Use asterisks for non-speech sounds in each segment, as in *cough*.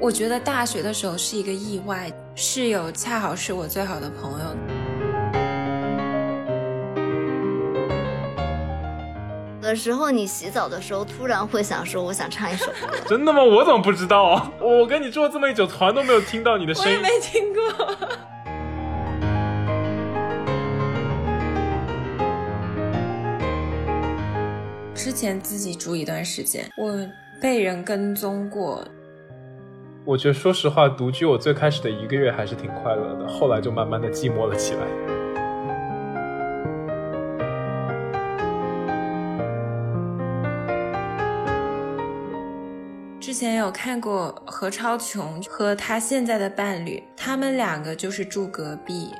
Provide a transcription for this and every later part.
我觉得大学的时候是一个意外，室友恰好是我最好的朋友。的时候你洗澡的时候突然会想说，我想唱一首歌。*laughs* 真的吗？我怎么不知道啊？*laughs* 我跟你住了这么久，从来都没有听到你的声音。我也没听过。*laughs* 之前自己住一段时间，我被人跟踪过。我觉得，说实话，独居我最开始的一个月还是挺快乐的，后来就慢慢的寂寞了起来。之前有看过何超琼和他现在的伴侣，他们两个就是住隔壁。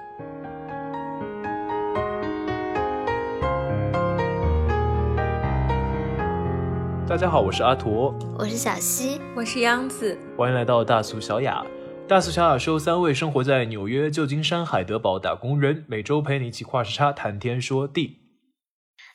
大家好，我是阿图，我是小西，我是央子，欢迎来到大俗小雅。大俗小雅是由三位生活在纽约、旧金山、海德堡打工人，每周陪你一起跨时差谈天说地。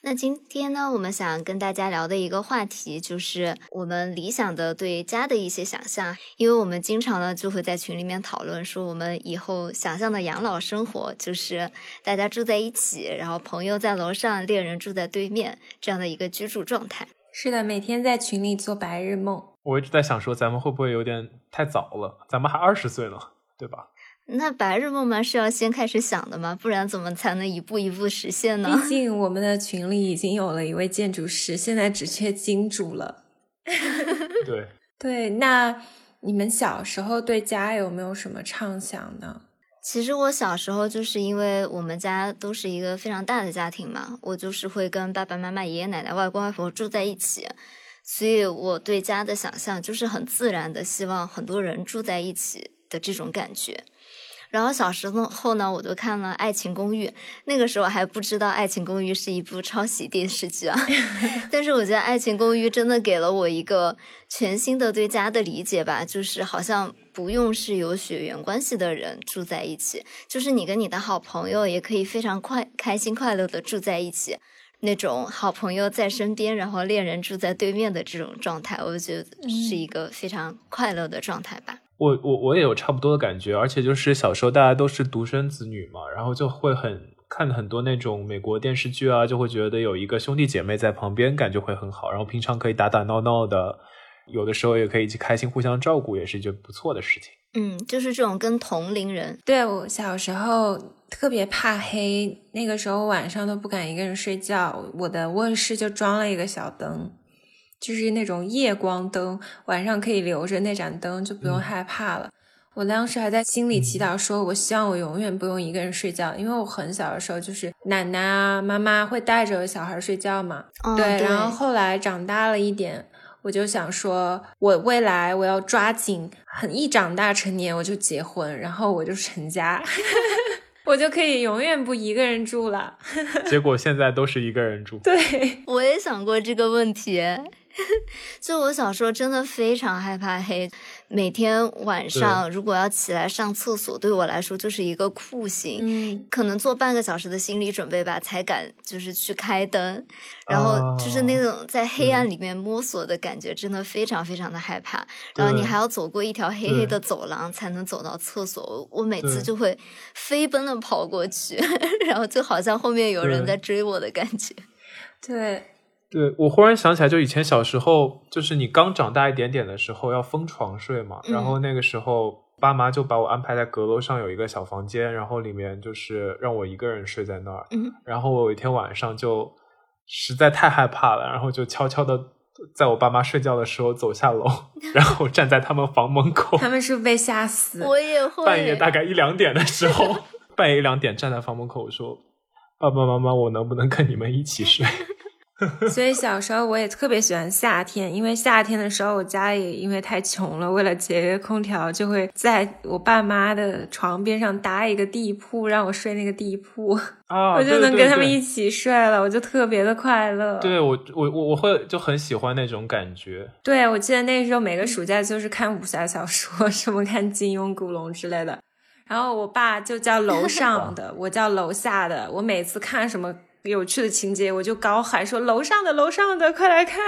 那今天呢，我们想跟大家聊的一个话题，就是我们理想的对家的一些想象。因为我们经常呢就会在群里面讨论说，我们以后想象的养老生活，就是大家住在一起，然后朋友在楼上，恋人住在对面，这样的一个居住状态。是的，每天在群里做白日梦。我一直在想说，咱们会不会有点太早了？咱们还二十岁呢，对吧？那白日梦嘛是要先开始想的嘛？不然怎么才能一步一步实现呢？毕竟我们的群里已经有了一位建筑师，现在只缺金主了。*laughs* 对对，那你们小时候对家有没有什么畅想呢？其实我小时候就是因为我们家都是一个非常大的家庭嘛，我就是会跟爸爸妈妈、爷爷奶奶、外公外婆住在一起，所以我对家的想象就是很自然的，希望很多人住在一起的这种感觉。然后小时候后呢，我就看了《爱情公寓》，那个时候还不知道《爱情公寓》是一部抄袭电视剧啊。*laughs* 但是我觉得《爱情公寓》真的给了我一个全新的对家的理解吧，就是好像不用是有血缘关系的人住在一起，就是你跟你的好朋友也可以非常快开心快乐的住在一起，那种好朋友在身边，然后恋人住在对面的这种状态，我觉得是一个非常快乐的状态吧。我我我也有差不多的感觉，而且就是小时候大家都是独生子女嘛，然后就会很看很多那种美国电视剧啊，就会觉得有一个兄弟姐妹在旁边，感觉会很好。然后平常可以打打闹闹的，有的时候也可以一起开心，互相照顾，也是一件不错的事情。嗯，就是这种跟同龄人。对我小时候特别怕黑，那个时候晚上都不敢一个人睡觉，我的卧室就装了一个小灯。就是那种夜光灯，晚上可以留着那盏灯，就不用害怕了。我当时还在心里祈祷，说我希望我永远不用一个人睡觉，因为我很小的时候就是奶奶啊、妈妈会带着小孩睡觉嘛。对，然后后来长大了一点，我就想说，我未来我要抓紧，很一长大成年我就结婚，然后我就成家，*laughs* 我就可以永远不一个人住了。*laughs* 结果现在都是一个人住。对，*laughs* 我也想过这个问题。*laughs* 就我小时候真的非常害怕黑，每天晚上如果要起来上厕所，对我来说就是一个酷刑。嗯，可能做半个小时的心理准备吧，才敢就是去开灯，然后就是那种在黑暗里面摸索的感觉，真的非常非常的害怕。然后你还要走过一条黑黑的走廊才能走到厕所，我每次就会飞奔的跑过去，*laughs* 然后就好像后面有人在追我的感觉。*laughs* 对。对，我忽然想起来，就以前小时候，就是你刚长大一点点的时候，要分床睡嘛。然后那个时候，爸妈就把我安排在阁楼上有一个小房间，然后里面就是让我一个人睡在那儿。嗯。然后我有一天晚上就实在太害怕了，然后就悄悄的在我爸妈睡觉的时候走下楼，*laughs* 然后站在他们房门口。他们是被吓死。我也会。半夜大概一两点的时候，*laughs* 半夜一两点站在房门口我说：“爸爸妈妈，我能不能跟你们一起睡？” *laughs* 所以小时候我也特别喜欢夏天，因为夏天的时候我家里因为太穷了，为了节约空调，就会在我爸妈的床边上搭一个地铺，让我睡那个地铺，啊，*laughs* 我就能跟他们一起睡了，我就特别的快乐。对我，我我我会就很喜欢那种感觉。对，我记得那时候每个暑假就是看武侠小说，*laughs* 什么看金庸、古龙之类的。然后我爸就叫楼上的，我叫楼下的，我每次看什么。有趣的情节，我就高喊说：“楼上的，楼上的，快来看，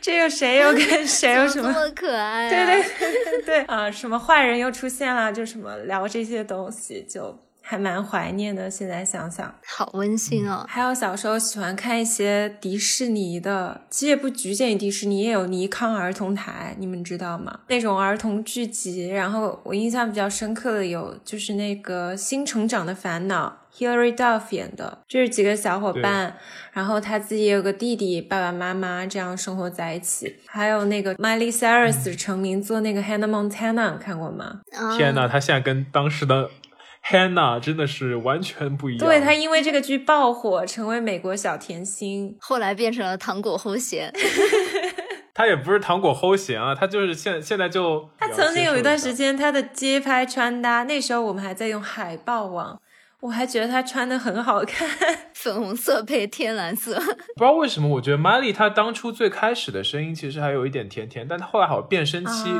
这有谁又跟 *laughs* 谁有什么这么可爱？”对对 *laughs* 对对对啊，什么坏人又出现了，就什么聊这些东西就。还蛮怀念的，现在想想，好温馨哦。还有小时候喜欢看一些迪士尼的，其实也不局限于迪士尼，也有尼康儿童台，你们知道吗？那种儿童剧集。然后我印象比较深刻的有，就是那个《新成长的烦恼》，Hilary Duff 演的，就是几个小伙伴，然后他自己也有个弟弟，爸爸妈妈这样生活在一起。还有那个 Miley Cyrus 成名做那个 Hannah Montana，看过吗？天呐，他现在跟当时的。Hannah 真的是完全不一样。对他因为这个剧爆火，成为美国小甜心，后来变成了糖果齁咸。*laughs* 他也不是糖果齁咸啊，他就是现现在就。他曾经有一段时间，他的街拍穿搭，那时候我们还在用海报网。我还觉得她穿的很好看，*laughs* 粉红色配天蓝色。*laughs* 不知道为什么，我觉得 Miley 她当初最开始的声音其实还有一点甜甜，但她后来好像变声期，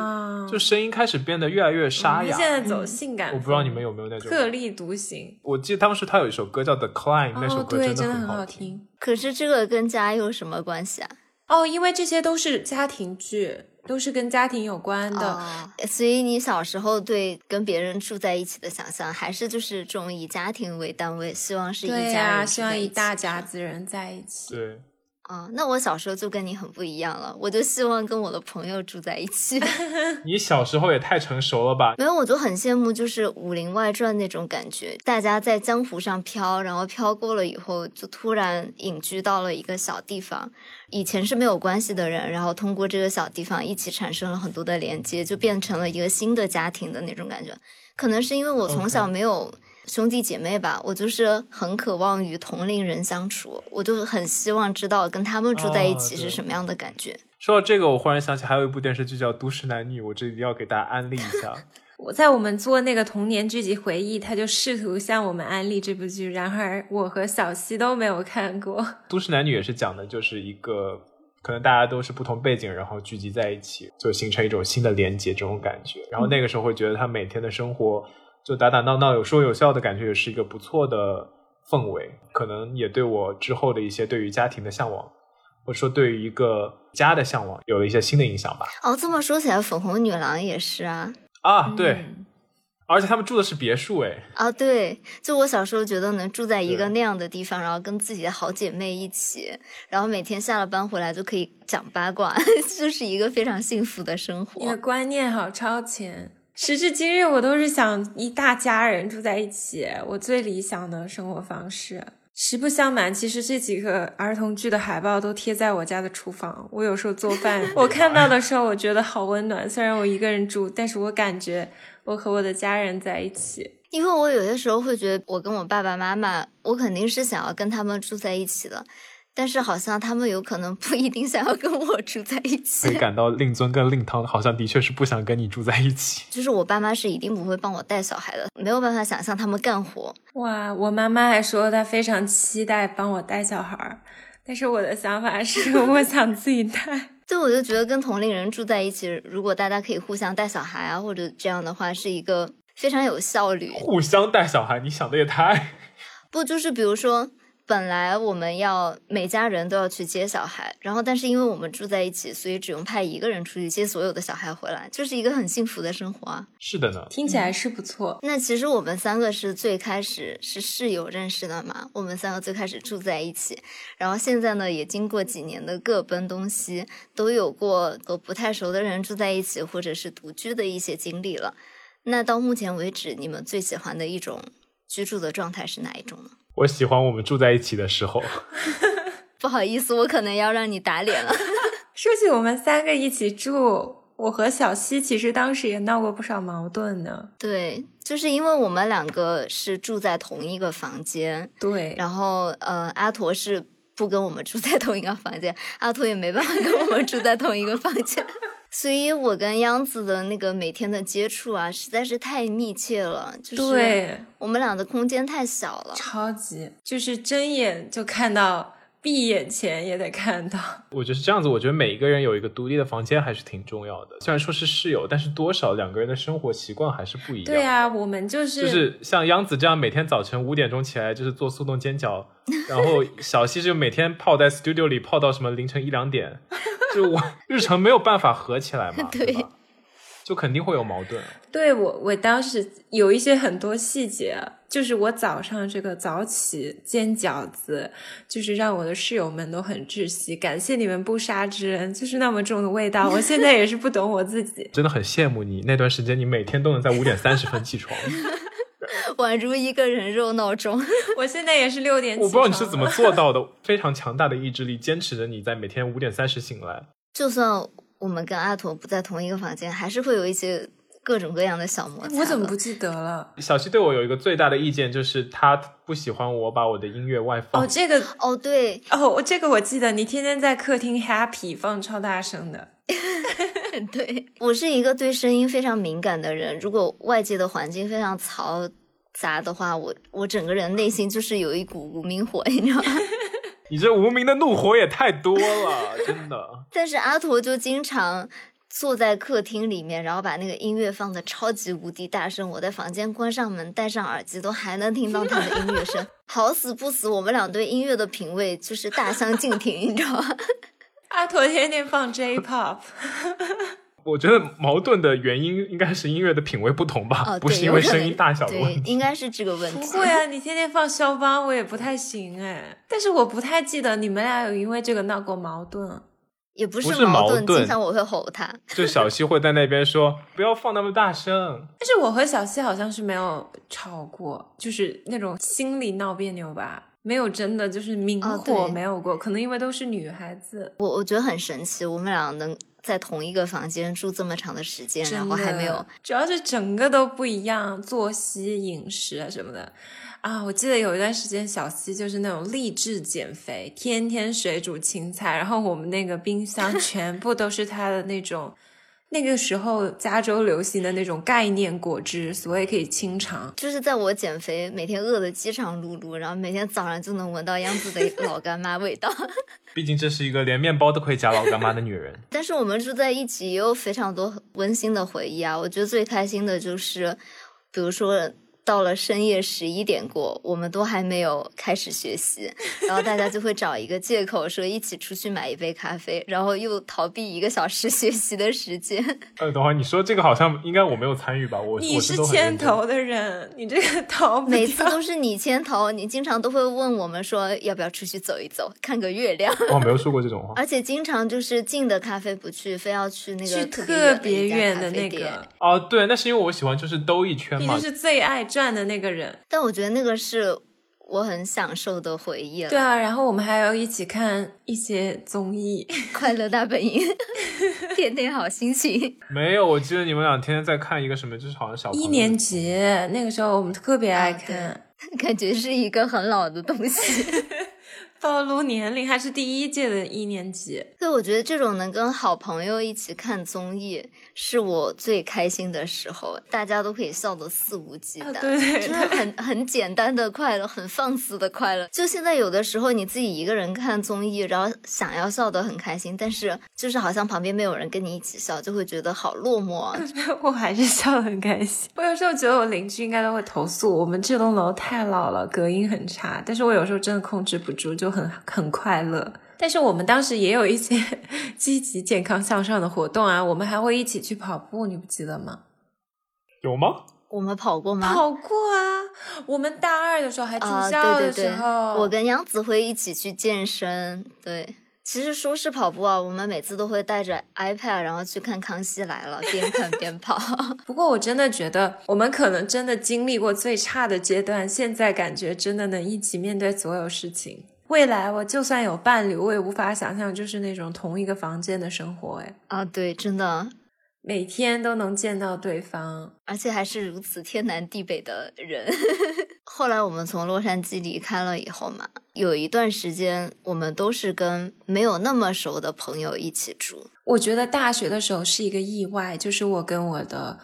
就声音开始变得越来越沙哑。现在走性感，我不知道你们有没有那种特立独行。我记得当时她有一首歌叫《The Climb》，那首歌真的很好听。可是这个跟家有什么关系啊？哦，因为这些都是家庭剧。都是跟家庭有关的，所以你小时候对跟别人住在一起的想象，还是就是这种以家庭为单位，希望是一家人，希望一大家子人在一起。对。啊，那我小时候就跟你很不一样了，我就希望跟我的朋友住在一起。*laughs* 你小时候也太成熟了吧？没有，我就很羡慕，就是《武林外传》那种感觉，大家在江湖上飘，然后飘过了以后，就突然隐居到了一个小地方，以前是没有关系的人，然后通过这个小地方一起产生了很多的连接，就变成了一个新的家庭的那种感觉。可能是因为我从小没有。兄弟姐妹吧，我就是很渴望与同龄人相处，我就很希望知道跟他们住在一起是什么样的感觉。说到这个，我忽然想起还有一部电视剧叫《都市男女》，我这里要给大家安利一下。*laughs* 我在我们做那个童年剧集回忆，他就试图向我们安利这部剧，然而我和小西都没有看过。《都市男女》也是讲的，就是一个可能大家都是不同背景，然后聚集在一起，就形成一种新的连接这种感觉。然后那个时候会觉得他每天的生活。就打打闹闹有说有笑的感觉，也是一个不错的氛围。可能也对我之后的一些对于家庭的向往，或者说对于一个家的向往，有了一些新的影响吧。哦，这么说起来，粉红女郎也是啊。啊，对，而且他们住的是别墅，哎。啊，对，就我小时候觉得能住在一个那样的地方，然后跟自己的好姐妹一起，然后每天下了班回来就可以讲八卦，*laughs* 就是一个非常幸福的生活。你的观念好超前。时至今日，我都是想一大家人住在一起，我最理想的生活方式。实不相瞒，其实这几个儿童剧的海报都贴在我家的厨房。我有时候做饭，*laughs* 我看到的时候，我觉得好温暖。虽然我一个人住，但是我感觉我和我的家人在一起。因为我有些时候会觉得，我跟我爸爸妈妈，我肯定是想要跟他们住在一起的。但是好像他们有可能不一定想要跟我住在一起，会感到令尊跟令汤好像的确是不想跟你住在一起。*laughs* 就是我爸妈是一定不会帮我带小孩的，没有办法想象他们干活。哇，我妈妈还说她非常期待帮我带小孩，但是我的想法是 *laughs* 我想自己带。对，我就觉得跟同龄人住在一起，如果大家可以互相带小孩啊，或者这样的话，是一个非常有效率。互相带小孩，你想的也太……不，就是比如说。本来我们要每家人都要去接小孩，然后但是因为我们住在一起，所以只用派一个人出去接所有的小孩回来，就是一个很幸福的生活啊。是的呢，听起来是不错。那其实我们三个是最开始是室友认识的嘛，我们三个最开始住在一起，然后现在呢也经过几年的各奔东西，都有过和不太熟的人住在一起，或者是独居的一些经历了。那到目前为止，你们最喜欢的一种居住的状态是哪一种呢？我喜欢我们住在一起的时候。*laughs* 不好意思，我可能要让你打脸了。*laughs* 说起我们三个一起住，我和小西其实当时也闹过不少矛盾呢。对，就是因为我们两个是住在同一个房间。对。然后，呃，阿驼是不跟我们住在同一个房间，阿驼也没办法跟我们住在同一个房间。所以，我跟央子的那个每天的接触啊，实在是太密切了。就是我们俩的空间太小了，超级就是睁眼就看到闭眼前也得看到。我觉得是这样子，我觉得每一个人有一个独立的房间还是挺重要的。虽然说是室友，但是多少两个人的生活习惯还是不一样。对啊，我们就是就是像央子这样每天早晨五点钟起来就是做速冻煎饺，然后小西就每天泡在 studio 里泡到什么凌晨一两点，就我 *laughs* 日程没有办法合起来嘛，*laughs* 对吧？就肯定会有矛盾。对我，我当时有一些很多细节，就是我早上这个早起煎饺子，就是让我的室友们都很窒息。感谢你们不杀之恩，就是那么重的味道。我现在也是不懂我自己，真的很羡慕你那段时间，你每天都能在五点三十分起床，*laughs* 宛如一个人肉闹钟。我现在也是六点。我不知道你是怎么做到的，非常强大的意志力，坚持着你在每天五点三十醒来。就算。我们跟阿驼不在同一个房间，还是会有一些各种各样的小摩擦。我怎么不记得了？小西对我有一个最大的意见，就是他不喜欢我把我的音乐外放。哦，这个哦对哦，我这个我记得，你天天在客厅 happy 放超大声的。*laughs* 对我是一个对声音非常敏感的人，如果外界的环境非常嘈杂的话，我我整个人内心就是有一股无名火，你知道吗？你这无名的怒火也太多了，真的。*laughs* 但是阿驼就经常坐在客厅里面，然后把那个音乐放的超级无敌大声，我在房间关上门，戴上耳机都还能听到他的音乐声。*laughs* 好死不死，我们俩对音乐的品味就是大相径庭，你知道吗？*laughs* 阿驼天天放 J-pop。我觉得矛盾的原因应该是音乐的品味不同吧，不是因为声音大小的问题，应该是这个问题。不会啊，你天天放肖邦，我也不太行哎。但是我不太记得你们俩有因为这个闹过矛盾，也不是矛盾，经常我会吼他，就小西会在那边说不要放那么大声。*laughs* 但是我和小西好像是没有吵过，就是那种心里闹别扭吧，没有真的就是明火没有过，可能因为都是女孩子。我我觉得很神奇，我们俩能。在同一个房间住这么长的时间，然后还没有，主要是整个都不一样，作息、饮食啊什么的啊。我记得有一段时间，小西就是那种励志减肥，天天水煮青菜，然后我们那个冰箱全部都是他的那种。那个时候，加州流行的那种概念果汁，所以可以清肠。就是在我减肥，每天饿得饥肠辘辘，然后每天早上就能闻到样子的老干妈味道。*laughs* 毕竟这是一个连面包都可以夹老干妈的女人。但是我们住在一起，也有非常多温馨的回忆啊。我觉得最开心的就是，比如说。到了深夜十一点过，我们都还没有开始学习，然后大家就会找一个借口说一起出去买一杯咖啡，然后又逃避一个小时学习的时间。呃，等会儿你说这个好像应该我没有参与吧？我你是牵头的人，你这个逃每次都是你牵头，你经常都会问我们说要不要出去走一走，看个月亮。我没有说过这种话，*laughs* 而且经常就是近的咖啡不去，非要去那个特别远的那个。哦，对，那是因为我喜欢就是兜一圈嘛，你是最爱。转的那个人，但我觉得那个是我很享受的回忆了。对啊，然后我们还要一起看一些综艺，*laughs*《快乐大本营》，*laughs* 天天好心情。没有，我记得你们俩天天在看一个什么，就是好像小一年级那个时候，我们特别爱看，*laughs* 感觉是一个很老的东西。暴露年龄，还是第一届的一年级。对，我觉得这种能跟好朋友一起看综艺，是我最开心的时候。大家都可以笑得肆无忌惮，对对，就是很 *laughs* 很简单的快乐，很放肆的快乐。就现在有的时候你自己一个人看综艺，然后想要笑得很开心，但是就是好像旁边没有人跟你一起笑，就会觉得好落寞。*laughs* 我还是笑得很开心。我有时候觉得我邻居应该都会投诉我们这栋楼太老了，隔音很差。但是我有时候真的控制不住，就。很很快乐，但是我们当时也有一些 *laughs* 积极、健康、向上的活动啊，我们还会一起去跑步，你不记得吗？有吗？我们跑过吗？跑过啊！我们大二的时候还住校的时候，我跟杨子辉一起去健身。对，其实说是跑步啊，我们每次都会带着 iPad，然后去看《康熙来了》，边看边跑。*laughs* 不过我真的觉得，我们可能真的经历过最差的阶段，现在感觉真的能一起面对所有事情。未来我就算有伴侣，我也无法想象就是那种同一个房间的生活。哎，啊，对，真的，每天都能见到对方，而且还是如此天南地北的人。*laughs* 后来我们从洛杉矶离开了以后嘛，有一段时间我们都是跟没有那么熟的朋友一起住。我觉得大学的时候是一个意外，就是我跟我的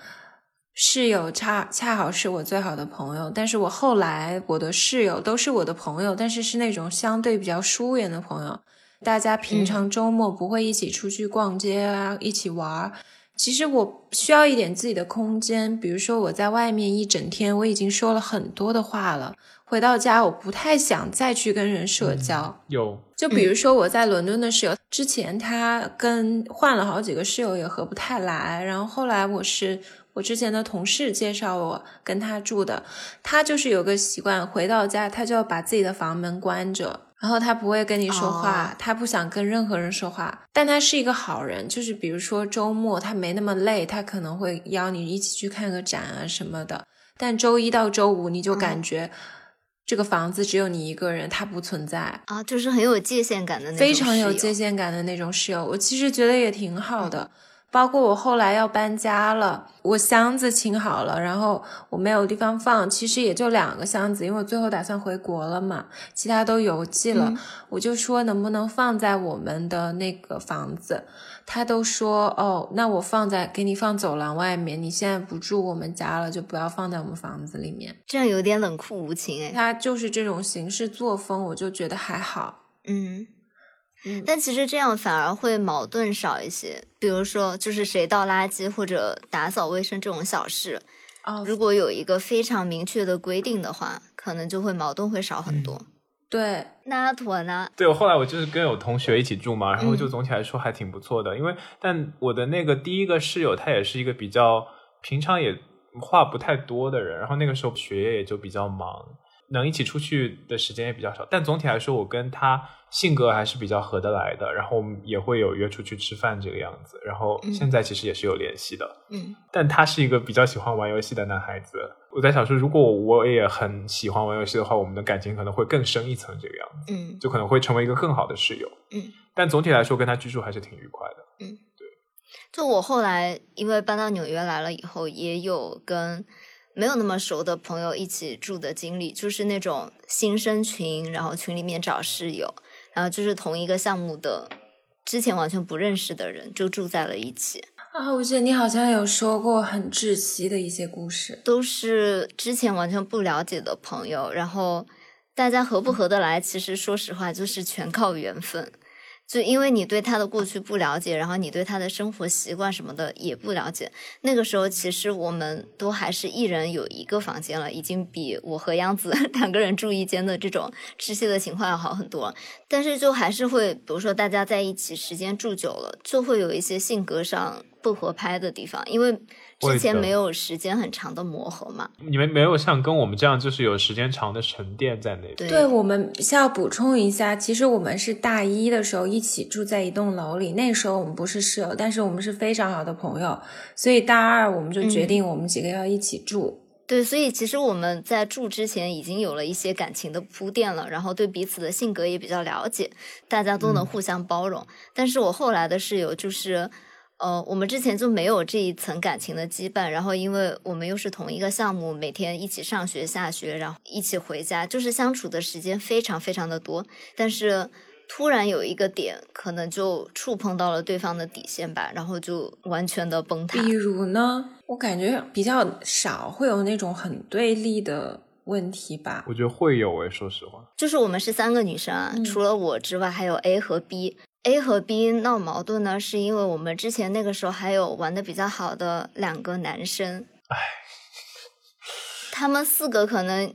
室友恰恰好是我最好的朋友，但是我后来我的室友都是我的朋友，但是是那种相对比较疏远的朋友。大家平常周末不会一起出去逛街啊，一起玩儿。其实我需要一点自己的空间，比如说我在外面一整天，我已经说了很多的话了，回到家我不太想再去跟人社交。有，就比如说我在伦敦的室友，之前他跟换了好几个室友也合不太来，然后后来我是我之前的同事介绍我跟他住的，他就是有个习惯，回到家他就要把自己的房门关着。然后他不会跟你说话，他不想跟任何人说话，但他是一个好人。就是比如说周末他没那么累，他可能会邀你一起去看个展啊什么的。但周一到周五你就感觉这个房子只有你一个人，他不存在啊，就是很有界限感的那种，非常有界限感的那种室友。我其实觉得也挺好的。包括我后来要搬家了，我箱子清好了，然后我没有地方放，其实也就两个箱子，因为我最后打算回国了嘛，其他都邮寄了。我就说能不能放在我们的那个房子，他都说哦，那我放在给你放走廊外面，你现在不住我们家了，就不要放在我们房子里面。这样有点冷酷无情哎。他就是这种行事作风，我就觉得还好。嗯。但其实这样反而会矛盾少一些，比如说就是谁倒垃圾或者打扫卫生这种小事，哦，如果有一个非常明确的规定的话，可能就会矛盾会少很多。对，那阿妥呢？对我后来我就是跟有同学一起住嘛，然后就总体来说还挺不错的，因为但我的那个第一个室友他也是一个比较平常也话不太多的人，然后那个时候学业也就比较忙。能一起出去的时间也比较少，但总体来说，我跟他性格还是比较合得来的。然后我们也会有约出去吃饭这个样子。然后现在其实也是有联系的。嗯，但他是一个比较喜欢玩游戏的男孩子。我在想说，如果我也很喜欢玩游戏的话，我们的感情可能会更深一层这个样子。嗯，就可能会成为一个更好的室友。嗯，但总体来说，跟他居住还是挺愉快的。嗯，对。就我后来因为搬到纽约来了以后，也有跟。没有那么熟的朋友一起住的经历，就是那种新生群，然后群里面找室友，然后就是同一个项目的，之前完全不认识的人就住在了一起。啊，我记得你好像有说过很窒息的一些故事，都是之前完全不了解的朋友，然后大家合不合得来，其实说实话就是全靠缘分。就因为你对他的过去不了解，然后你对他的生活习惯什么的也不了解，那个时候其实我们都还是一人有一个房间了，已经比我和杨子 *laughs* 两个人住一间的这种窒息的情况要好很多。但是就还是会，比如说大家在一起时间住久了，就会有一些性格上不合拍的地方，因为。之前没有时间很长的磨合嘛？你们没有像跟我们这样，就是有时间长的沉淀在那边。对，我们需要补充一下，其实我们是大一的时候一起住在一栋楼里，那时候我们不是室友，但是我们是非常好的朋友，所以大二我们就决定我们几个要一起住。对，所以其实我们在住之前已经有了一些感情的铺垫了，然后对彼此的性格也比较了解，大家都能互相包容。但是我后来的室友就是。呃，我们之前就没有这一层感情的羁绊，然后因为我们又是同一个项目，每天一起上学下学，然后一起回家，就是相处的时间非常非常的多。但是突然有一个点，可能就触碰到了对方的底线吧，然后就完全的崩塌。比如呢，我感觉比较少会有那种很对立的问题吧。我觉得会有诶，说实话，就是我们是三个女生啊，除了我之外，还有 A 和 B。A 和 B 闹矛盾呢，是因为我们之前那个时候还有玩的比较好的两个男生，唉，*laughs* 他们四个可能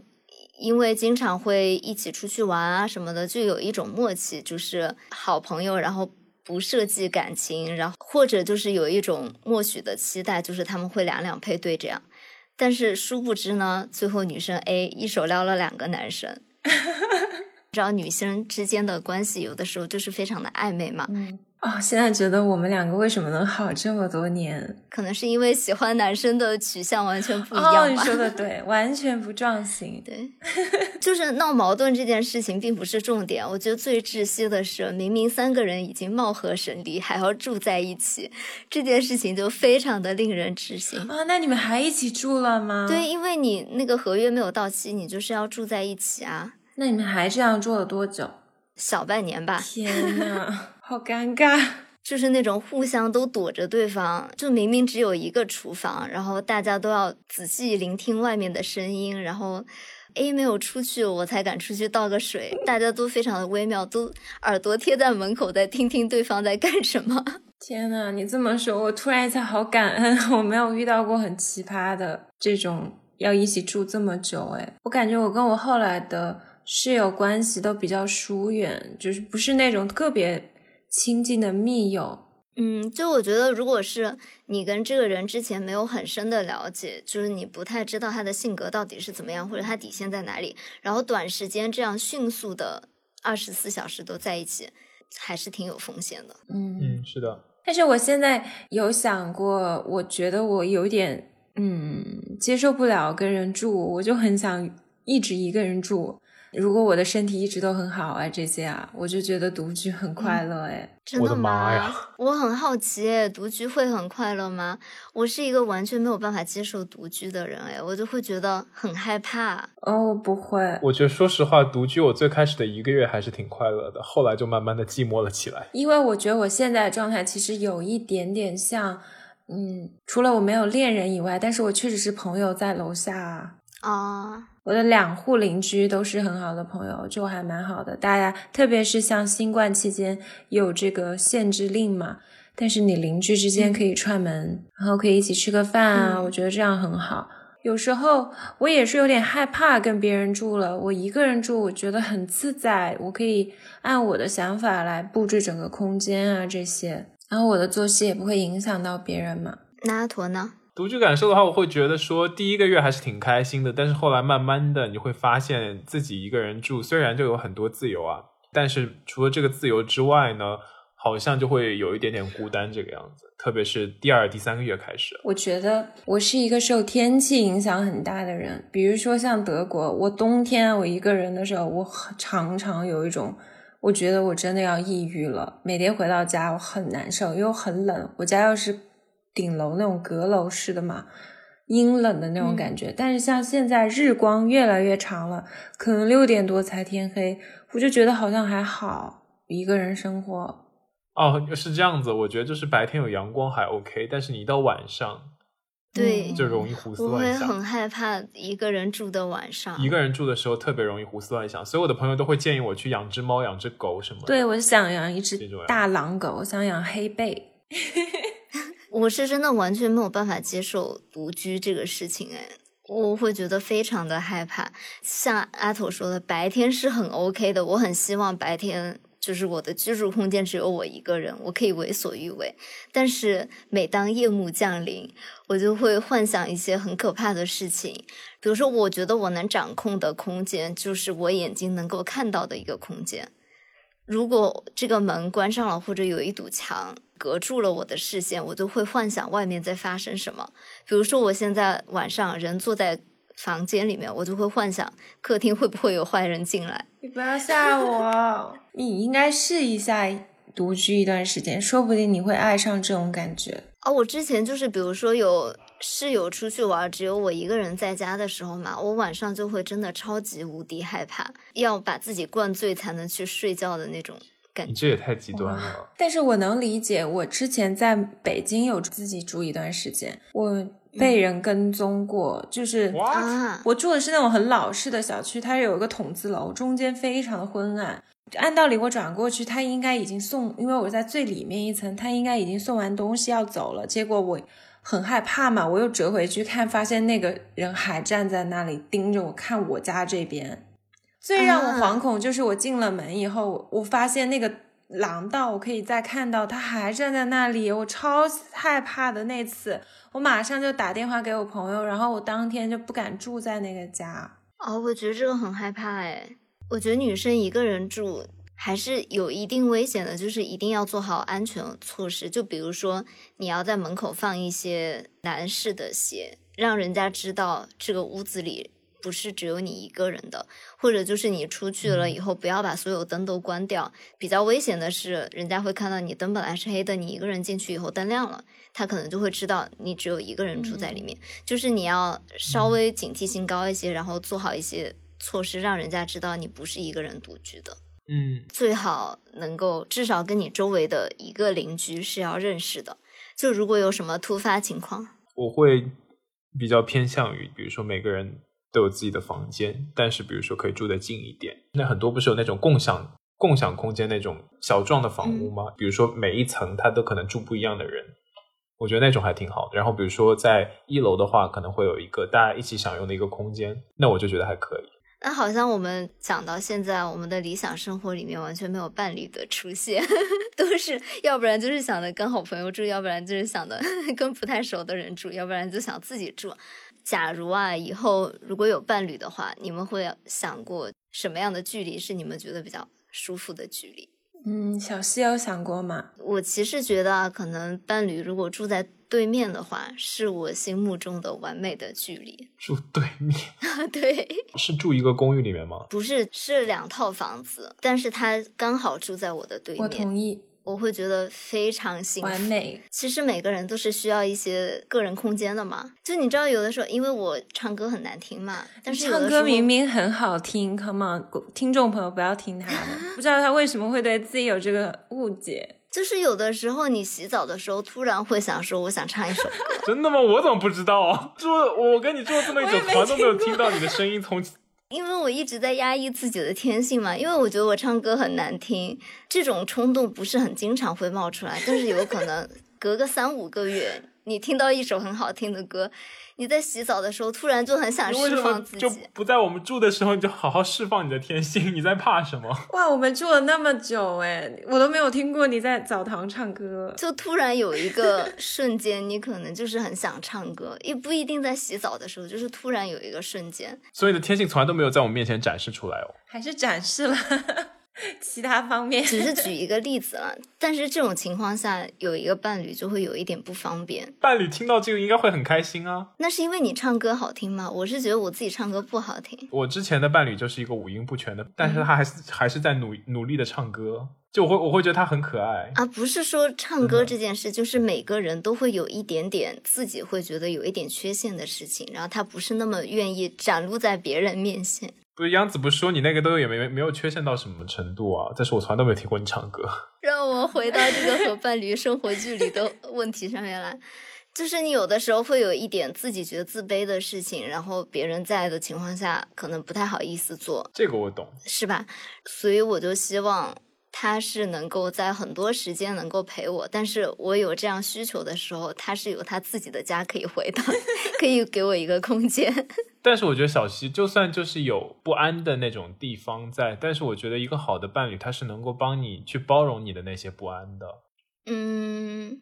因为经常会一起出去玩啊什么的，就有一种默契，就是好朋友，然后不涉及感情，然后或者就是有一种默许的期待，就是他们会两两配对这样。但是殊不知呢，最后女生 A 一手撩了两个男生。*laughs* 知道女生之间的关系有的时候就是非常的暧昧嘛。嗯啊，现在觉得我们两个为什么能好这么多年？可能是因为喜欢男生的取向完全不一样吧。你说的 *laughs* 对，完全不撞型。对，就是闹矛盾这件事情并不是重点。我觉得最窒息的是，明明三个人已经貌合神离，还要住在一起，这件事情就非常的令人窒息啊。那你们还一起住了吗？对，因为你那个合约没有到期，你就是要住在一起啊。那你们还这样做了多久？小半年吧。天呐，*laughs* 好尴尬。就是那种互相都躲着对方，就明明只有一个厨房，然后大家都要仔细聆听外面的声音，然后 A 没有出去，我才敢出去倒个水，大家都非常的微妙，都耳朵贴在门口在听听对方在干什么。*laughs* 天呐，你这么说，我突然一下好感恩，我没有遇到过很奇葩的这种要一起住这么久。哎，我感觉我跟我后来的室友关系都比较疏远，就是不是那种特别亲近的密友。嗯，就我觉得，如果是你跟这个人之前没有很深的了解，就是你不太知道他的性格到底是怎么样，或者他底线在哪里，然后短时间这样迅速的二十四小时都在一起。还是挺有风险的，嗯嗯，是的。但是我现在有想过，我觉得我有点嗯接受不了跟人住，我就很想一直一个人住。如果我的身体一直都很好啊，这些啊，我就觉得独居很快乐哎。真的吗？我很好奇，独居会很快乐吗？我是一个完全没有办法接受独居的人哎，我就会觉得很害怕。哦，不会。我觉得说实话，独居我最开始的一个月还是挺快乐的，后来就慢慢的寂寞了起来。因为我觉得我现在的状态其实有一点点像，嗯，除了我没有恋人以外，但是我确实是朋友在楼下啊。我的两户邻居都是很好的朋友，就还蛮好的。大家特别是像新冠期间有这个限制令嘛，但是你邻居之间可以串门，然后可以一起吃个饭啊，我觉得这样很好。有时候我也是有点害怕跟别人住了，我一个人住我觉得很自在，我可以按我的想法来布置整个空间啊这些，然后我的作息也不会影响到别人嘛。那阿驼呢？独居感受的话，我会觉得说第一个月还是挺开心的，但是后来慢慢的你会发现自己一个人住，虽然就有很多自由啊，但是除了这个自由之外呢，好像就会有一点点孤单这个样子。特别是第二、第三个月开始，我觉得我是一个受天气影响很大的人。比如说像德国，我冬天我一个人的时候，我常常有一种，我觉得我真的要抑郁了。每天回到家我很难受，又很冷。我家又是。顶楼那种阁楼式的嘛，阴冷的那种感觉。但是像现在日光越来越长了，可能六点多才天黑，我就觉得好像还好，一个人生活。哦，是这样子。我觉得就是白天有阳光还 OK，但是你一到晚上，对，就容易胡思乱想。我会很害怕一个人住的晚上。一个人住的时候特别容易胡思乱想，所以我的朋友都会建议我去养只猫、养只狗什么的。对，我想养一只大狼狗，我想养黑贝。我是真的完全没有办法接受独居这个事情，哎，我会觉得非常的害怕。像阿土说的，白天是很 OK 的，我很希望白天就是我的居住空间只有我一个人，我可以为所欲为。但是每当夜幕降临，我就会幻想一些很可怕的事情，比如说，我觉得我能掌控的空间就是我眼睛能够看到的一个空间。如果这个门关上了，或者有一堵墙。隔住了我的视线，我就会幻想外面在发生什么。比如说，我现在晚上人坐在房间里面，我就会幻想客厅会不会有坏人进来。你不要吓我！*laughs* 你应该试一下独居一段时间，说不定你会爱上这种感觉。哦，我之前就是，比如说有室友出去玩，只有我一个人在家的时候嘛，我晚上就会真的超级无敌害怕，要把自己灌醉才能去睡觉的那种。你这也太极端了。但是我能理解，我之前在北京有自己住一段时间，我被人跟踪过，就是我住的是那种很老式的小区，它有一个筒子楼，中间非常的昏暗。按道理我转过去，他应该已经送，因为我在最里面一层，他应该已经送完东西要走了。结果我很害怕嘛，我又折回去看，发现那个人还站在那里盯着我看我家这边。最让我惶恐就是我进了门以后，我发现那个廊道我可以再看到他还站在那里，我超害怕的那次，我马上就打电话给我朋友，然后我当天就不敢住在那个家。哦，我觉得这个很害怕哎，我觉得女生一个人住还是有一定危险的，就是一定要做好安全措施，就比如说你要在门口放一些男士的鞋，让人家知道这个屋子里。不是只有你一个人的，或者就是你出去了以后，不要把所有灯都关掉。比较危险的是，人家会看到你灯本来是黑的，你一个人进去以后灯亮了，他可能就会知道你只有一个人住在里面。就是你要稍微警惕性高一些，然后做好一些措施，让人家知道你不是一个人独居的。嗯，最好能够至少跟你周围的一个邻居是要认识的。就如果有什么突发情况，我会比较偏向于，比如说每个人都有自己的房间，但是比如说可以住得近一点。那很多不是有那种共享共享空间那种小壮的房屋吗？比如说每一层它都可能住不一样的人，我觉得那种还挺好的。然后比如说在一楼的话，可能会有一个大家一起享用的一个空间，那我就觉得还可以。那好像我们讲到现在，我们的理想生活里面完全没有伴侣的出现，*laughs* 都是要不然就是想的跟好朋友住，要不然就是想的 *laughs* 跟不太熟的人住，要不然就想自己住。假如啊，以后如果有伴侣的话，你们会想过什么样的距离是你们觉得比较舒服的距离？嗯，小西有想过吗？我其实觉得啊，可能伴侣如果住在对面的话，是我心目中的完美的距离。住对面 *laughs* 对，是住一个公寓里面吗？不是，是两套房子，但是他刚好住在我的对面。我同意，我会觉得非常幸福。完美。其实每个人都是需要一些个人空间的嘛。就你知道，有的时候因为我唱歌很难听嘛，但是唱歌明明很好听，Come on，听众朋友不要听他的，*laughs* 不知道他为什么会对自己有这个误解。就是有的时候你洗澡的时候突然会想说，我想唱一首歌。*laughs* 真的吗？我怎么不知道啊？住我跟你住了这么一整团都没有听听到你的声音从因为我一直在压抑自己的天性嘛，因为我觉得我唱歌很难听，这种冲动不是很经常会冒出来，但是有可能隔个三五个月，你听到一首很好听的歌，你在洗澡的时候突然就很想你为什么释放自就己。不在我们住的时候你就好好释放你的天性？你在怕什么？*laughs* 哇，我们住了那么久，哎，我都没有听过你在澡堂唱歌。就突然有一个瞬间，你可能就是很想唱歌，也不一定在洗澡的时候，就是突然有一个瞬间，所以你的天性从来都没有在我们面前展示出来哦。还是展示了 *laughs* 其他方面。只是举 *laughs* 一个例子了。但是这种情况下，有一个伴侣就会有一点不方便。伴侣听到这个应该会很开心啊。那是因为你唱歌好听吗？我是觉得我自己唱歌不好听。我之前的伴侣就是一个五音不全的，但是他还是、还是在努努力的唱歌，就我会我会觉得他很可爱。啊，不是说唱歌这件事，就是每个人都会有一点点自己会觉得有一点缺陷的事情，然后他不是那么愿意展露在别人面前。不是央子不是说你那个都也没没没有缺陷到什么程度啊？但是我从来都没有听过你唱歌。*laughs* 让我回到这个和伴侣生活距离的问题上面来，就是你有的时候会有一点自己觉得自卑的事情，然后别人在的情况下，可能不太好意思做，这个我懂。是吧？所以我就希望他是能够在很多时间能够陪我，但是我有这样需求的时候，他是有他自己的家可以回的，*laughs* 可以给我一个空间。*laughs* 但是我觉得小西就算就是有不安的那种地方在，但是我觉得一个好的伴侣他是能够帮你去包容你的那些不安的。嗯，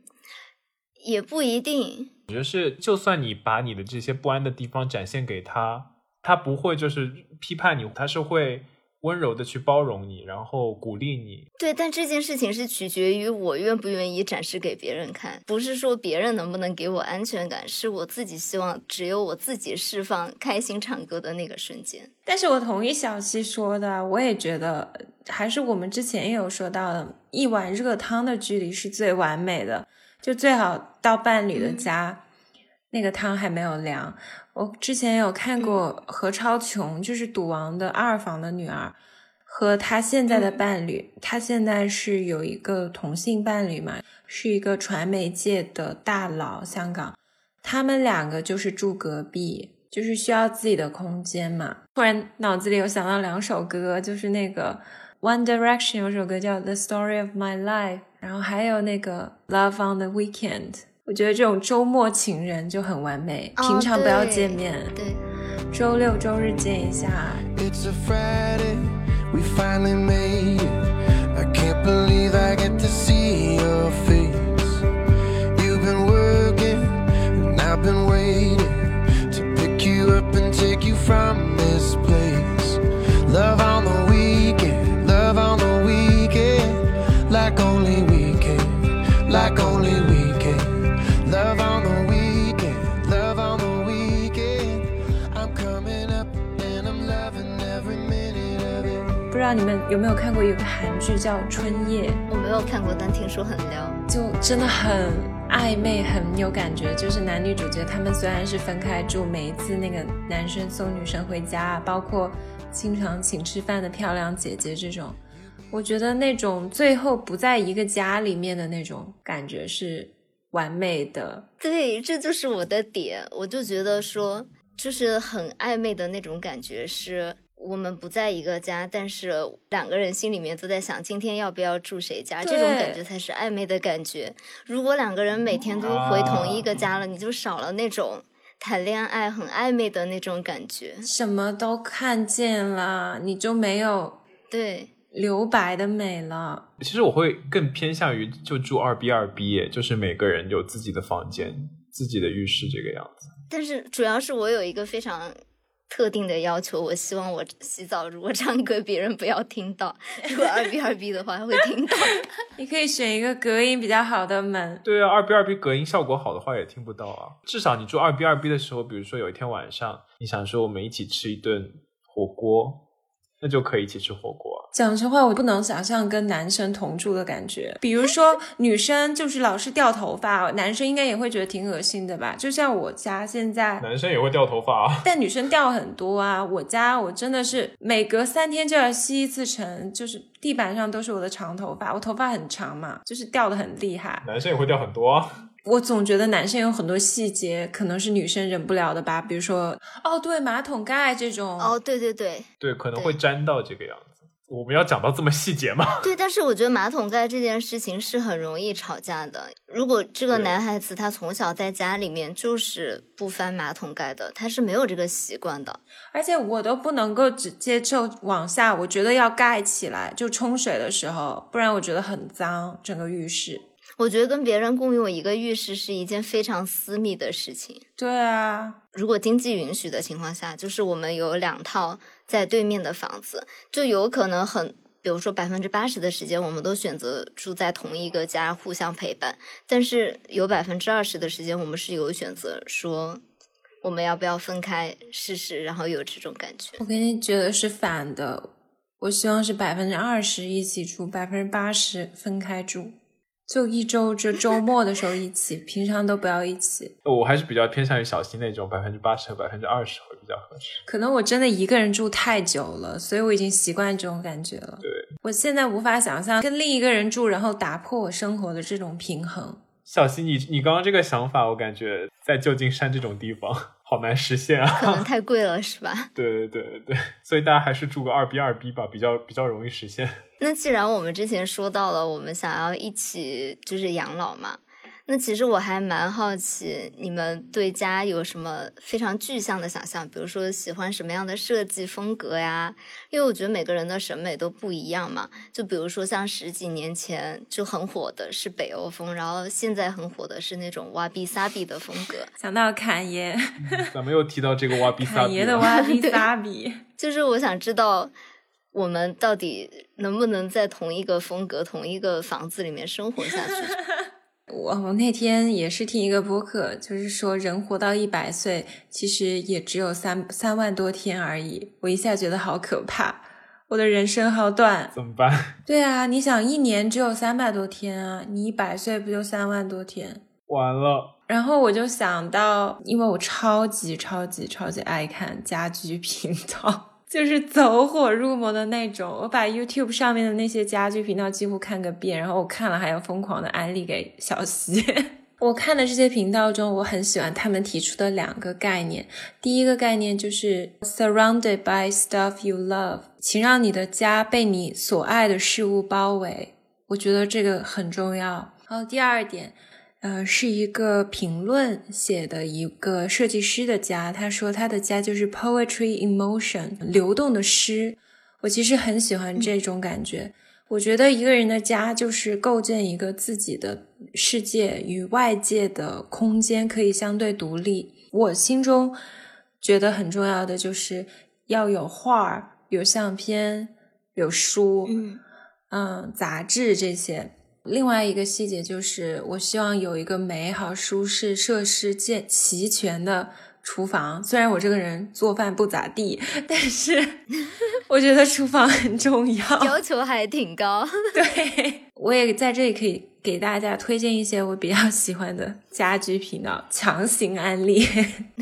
也不一定。我觉得是，就算你把你的这些不安的地方展现给他，他不会就是批判你，他是会温柔的去包容你，然后鼓励你。对，但这件事情是取决于我愿不愿意展示给别人看，不是说别人能不能给我安全感，是我自己希望只有我自己释放、开心唱歌的那个瞬间。但是我同意小七说的，我也觉得还是我们之前也有说到的，一碗热汤的距离是最完美的，就最好到伴侣的家，那个汤还没有凉。我之前有看过何超琼，就是赌王的二房的女儿，和她现在的伴侣，她现在是有一个同性伴侣嘛，是一个传媒界的大佬，香港。他们两个就是住隔壁，就是需要自己的空间嘛。突然脑子里有想到两首歌，就是那个 One Direction 有首歌叫《The Story of My Life》，然后还有那个 Love on the Weekend。我觉得这种周末情人就很完美，哦平常不要见面，对，周六周日见一下。It's a Friday, we finally made it. I can't believe I get to see your face. You've been working, and I've been waiting to pick you up and take you from this place. Love on the weekend, love on the weekend, like only we 知道你们有没有看过一个韩剧叫《春夜》？我没有看过，但听说很撩。就真的很暧昧，很有感觉。就是男女主角他们虽然是分开住，每一次那个男生送女生回家，包括经常请吃饭的漂亮姐姐这种，我觉得那种最后不在一个家里面的那种感觉是完美的。对，这就是我的点。我就觉得说，就是很暧昧的那种感觉，是我们不在一个家，但是两个人心里面都在想今天要不要住谁家，这种感觉才是暧昧的感觉。如果两个人每天都回同一个家了，你就少了那种谈恋爱很暧昧的那种感觉。什么都看见了，你就没有对，留白的美了。其实我会更偏向于就住二 B 二 B，就是每个人有自己的房间、自己的浴室这个样子。但是主要是我有一个非常特定的要求，我希望我洗澡如果唱歌，别人不要听到；如果二 B 二 B 的话，会听到。*laughs* 你可以选一个隔音比较好的门。对啊，二 B 二 B 隔音效果好的话也听不到啊。至少你住二 B 二 B 的时候，比如说有一天晚上，你想说我们一起吃一顿火锅，那就可以一起吃火锅啊。讲实话，我不能想象跟男生同住的感觉。比如说，女生就是老是掉头发，男生应该也会觉得挺恶心的吧？就像我家现在，男生也会掉头发啊。*laughs* 但女生掉很多啊。我家我真的是每隔三天就要吸一次尘，就是地板上都是我的长头发。我头发很长嘛，就是掉的很厉害。男生也会掉很多啊。*laughs* 我总觉得男生有很多细节可能是女生忍不了的吧，比如说，哦，对，马桶盖这种。哦，对对对对，可能会粘到这个样子。我们要讲到这么细节吗？*laughs* 对，但是我觉得马桶盖这件事情是很容易吵架的。如果这个男孩子他从小在家里面就是不翻马桶盖的，他是没有这个习惯的。而且我都不能够只接受往下，我觉得要盖起来，就冲水的时候，不然我觉得很脏，整个浴室。我觉得跟别人共用一个浴室是一件非常私密的事情。对啊，如果经济允许的情况下，就是我们有两套在对面的房子，就有可能很，比如说百分之八十的时间，我们都选择住在同一个家，互相陪伴。但是有百分之二十的时间，我们是有选择说我们要不要分开试试，然后有这种感觉。我跟你觉得是反的，我希望是百分之二十一起住，百分之八十分开住，就一周就周末的时候一起，平常都不要一起。我还是比较偏向于小新那种百分之八十和百分之二十会比较合适。可能我真的一个人住太久了，所以我已经习惯这种感觉了。对，我现在无法想象跟另一个人住，然后打破我生活的这种平衡。小溪，你你刚刚这个想法，我感觉在旧金山这种地方好难实现啊。可能 *laughs* 太贵了，是吧？对对对对对，所以大家还是住个二 B 二 B 吧，比较比较容易实现。那既然我们之前说到了，我们想要一起就是养老嘛，那其实我还蛮好奇，你们对家有什么非常具象的想象？比如说喜欢什么样的设计风格呀？因为我觉得每个人的审美都不一样嘛。就比如说像十几年前就很火的是北欧风，然后现在很火的是那种哇比萨比的风格。想到侃爷，咱们又提到这个哇比萨比侃爷的哇，*laughs* 比萨比，就是我想知道。我们到底能不能在同一个风格、同一个房子里面生活下去？*laughs* 我我那天也是听一个播客，就是说人活到一百岁，其实也只有三三万多天而已。我一下觉得好可怕，我的人生好短。怎么办？*laughs* 对啊，你想一年只有三百多天啊，你一百岁不就三万多天？完了，然后我就想到，因为我超级超级超级爱看家居频道。就是走火入魔的那种，我把 YouTube 上面的那些家居频道几乎看个遍，然后我看了还要疯狂的安利给小溪。*laughs* 我看的这些频道中，我很喜欢他们提出的两个概念。第一个概念就是 surrounded by stuff you love，请让你的家被你所爱的事物包围。我觉得这个很重要。然后第二点。呃，是一个评论写的一个设计师的家，他说他的家就是 poetry in motion，流动的诗。我其实很喜欢这种感觉。我觉得一个人的家就是构建一个自己的世界，与外界的空间可以相对独立。我心中觉得很重要的就是要有画、有相片、有书，嗯嗯，杂志这些。另外一个细节就是，我希望有一个美好、舒适、设施健齐全的厨房。虽然我这个人做饭不咋地，但是 *laughs* 我觉得厨房很重要。要求还挺高。*laughs* 对，我也在这里可以给大家推荐一些我比较喜欢的家居频道，强行安利。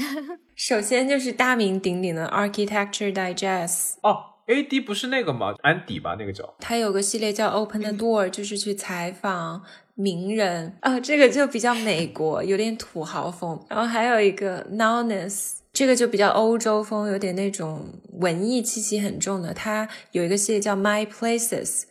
*laughs* 首先就是大名鼎鼎的 Architecture Digest，哦 A D 不是那个吗？安迪吧，那个叫。他有个系列叫 Open the Door，就是去采访名人啊，这个就比较美国，*laughs* 有点土豪风。然后还有一个 Nowness，这个就比较欧洲风，有点那种文艺气息很重的。它有一个系列叫 My Places，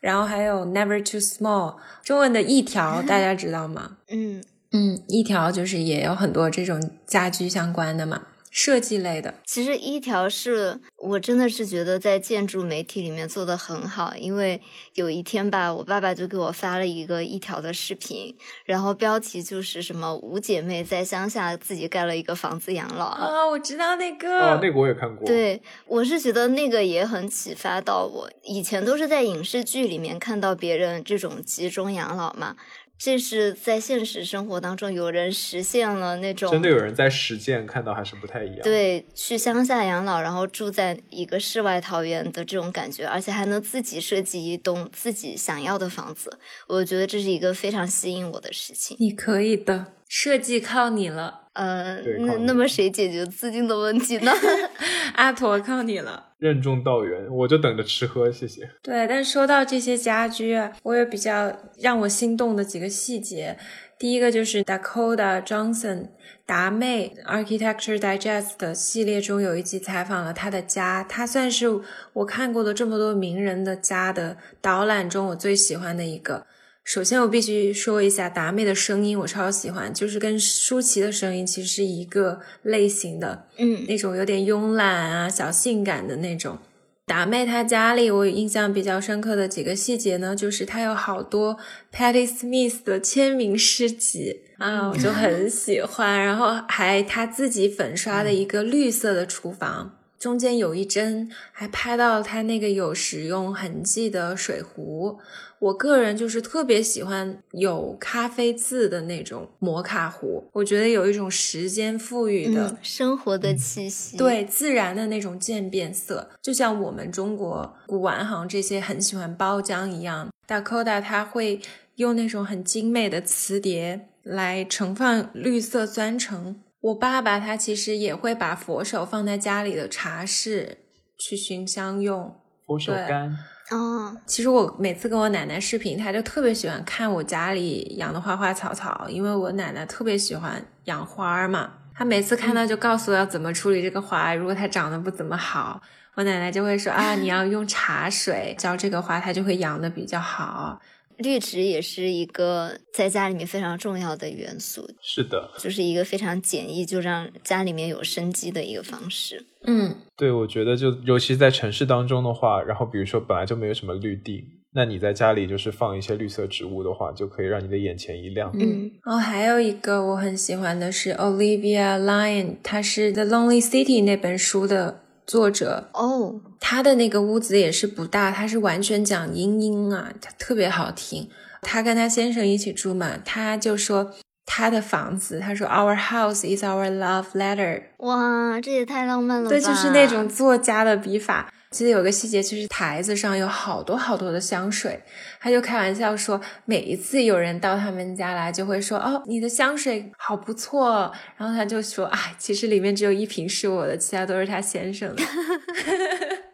然后还有 Never Too Small，中文的一条大家知道吗？嗯，嗯，一条就是也有很多这种家居相关的嘛。设计类的，其实一条是我真的是觉得在建筑媒体里面做的很好，因为有一天吧，我爸爸就给我发了一个一条的视频，然后标题就是什么五姐妹在乡下自己盖了一个房子养老啊，我知道那个，哦，那个我也看过。对，我是觉得那个也很启发到我，以前都是在影视剧里面看到别人这种集中养老嘛。这是在现实生活当中有人实现了那种真的有人在实践看到还是不太一样。对，去乡下养老，然后住在一个世外桃源的这种感觉，而且还能自己设计一栋自己想要的房子，我觉得这是一个非常吸引我的事情。你可以的，设计靠你了。呃，那那么谁解决资金的问题呢？*laughs* 阿驼靠你了，任重道远，我就等着吃喝，谢谢。对，但说到这些家居，我有比较让我心动的几个细节。第一个就是 Dakota Johnson 达妹 Architecture Digest 系列中有一集采访了他的家，他算是我看过的这么多名人的家的导览中我最喜欢的一个。首先，我必须说一下达妹的声音，我超喜欢，就是跟舒淇的声音其实是一个类型的，嗯，那种有点慵懒啊、小性感的那种。达妹她家里，我印象比较深刻的几个细节呢，就是她有好多 Patti Smith 的签名诗集啊，我就很喜欢。然后还她自己粉刷的一个绿色的厨房。中间有一帧还拍到了他那个有使用痕迹的水壶，我个人就是特别喜欢有咖啡渍的那种摩卡壶，我觉得有一种时间赋予的生活的气息，对自然的那种渐变色，就像我们中国古玩行这些很喜欢包浆一样。Dakota 他会用那种很精美的瓷碟来盛放绿色酸橙。我爸爸他其实也会把佛手放在家里的茶室去熏香用。佛手柑哦，其实我每次跟我奶奶视频，她就特别喜欢看我家里养的花花草草，因为我奶奶特别喜欢养花嘛。她每次看到就告诉我要怎么处理这个花，如果它长得不怎么好，我奶奶就会说啊，你要用茶水浇这个花，它就会养的比较好。绿植也是一个在家里面非常重要的元素，是的，就是一个非常简易就让家里面有生机的一个方式。嗯，对，我觉得就尤其是在城市当中的话，然后比如说本来就没有什么绿地，那你在家里就是放一些绿色植物的话，就可以让你的眼前一亮。嗯，然后还有一个我很喜欢的是 Olivia Lyon，她是《The Lonely City》那本书的。作者哦，他的那个屋子也是不大，他是完全讲英音啊，他特别好听。他跟他先生一起住嘛，他就说他的房子，他说 Our house is our love letter。哇，这也太浪漫了吧！对，就是那种作家的笔法。记得有个细节，就是台子上有好多好多的香水，他就开玩笑说，每一次有人到他们家来，就会说，哦，你的香水好不错。然后他就说，哎，其实里面只有一瓶是我的，其他都是他先生的。*laughs*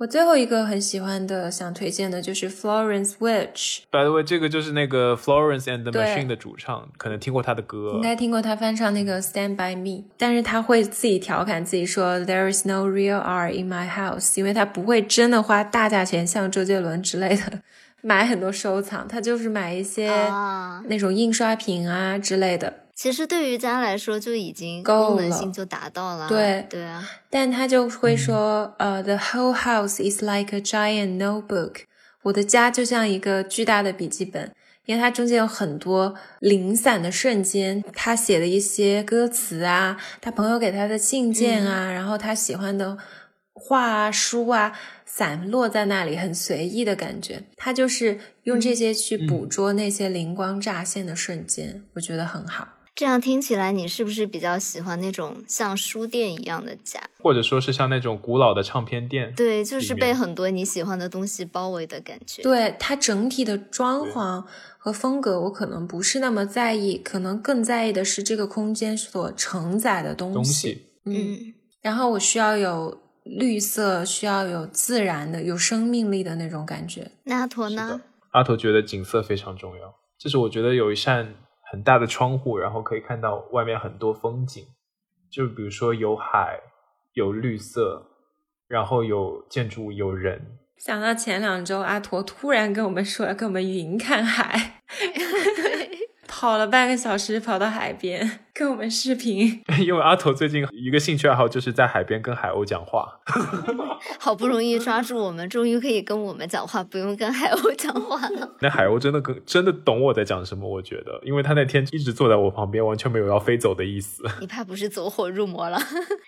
我最后一个很喜欢的、想推荐的就是 Florence Welch。By the way，这个就是那个 Florence and the Machine 的主唱，可能听过他的歌，应该听过他翻唱那个 Stand by Me。但是他会自己调侃自己说 There is no real art in my house，因为他不会真的花大价钱像周杰伦之类的买很多收藏，他就是买一些啊，那种印刷品啊之类的。其实对于家来说就已经功能性就达到了。对对啊，但他就会说，呃、t h e whole house is like a giant notebook。我的家就像一个巨大的笔记本，因为它中间有很多零散的瞬间，他写的一些歌词啊，他朋友给他的信件啊，然后他喜欢的画啊、书啊，散落在那里，很随意的感觉。他就是用这些去捕捉那些灵光乍现的瞬间，我觉得很好。这样听起来你是不是比较喜欢那种像书店一样的家？或者说是像那种古老的唱片店。对，就是被很多你喜欢的东西包围的感觉。对它整体的装潢和风格，我可能不是那么在意，可能更在意的是这个空间所承载的东东西。嗯，嗯，然后我需要有绿色，需要有自然的、有生命力的那种感觉。那阿驼呢？阿驼觉得景色非常重要，就是我觉得有一扇很大的窗户，然后可以看到外面很多风景，就比如说有海，有绿色，然后有建筑物，有人。想到前两周阿驼突然跟我们说要跟我们云看海，跑了半个小时跑到海边 *laughs* 跟我们视频。*laughs* 因为阿头最近一个兴趣爱好就是在海边跟海鸥讲话，*laughs* 好不容易抓住我们，终于可以跟我们讲话，不用跟海鸥讲话了。那海鸥真的跟真的懂我在讲什么，我觉得，因为他那天一直坐在我旁边，完全没有要飞走的意思。你怕不是走火入魔了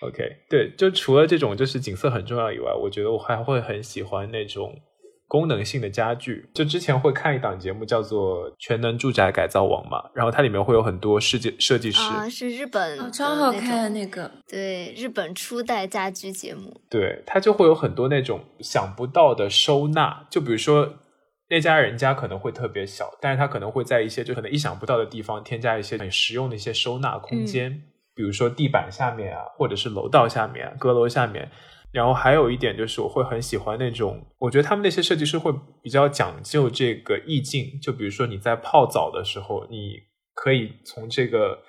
？OK，对，就除了这种就是景色很重要以外，我觉得我还会很喜欢那种功能性的家具。就之前会看一档节目叫做《全能住宅改造王》嘛，然后它里面会有很多世界设计师，啊，是日本哦，超好看的那个，对，日本初代家居节目。对，它就会有很多那种想不到的收纳，就比如说。那家人家可能会特别小，但是他可能会在一些就可能意想不到的地方添加一些很实用的一些收纳空间，比如说地板下面啊，或者是楼道下面、啊、阁楼下面。然后还有一点就是，我会很喜欢那种，我觉得他们那些设计师会比较讲究这个意境，就比如说你在泡澡的时候，你可以从这个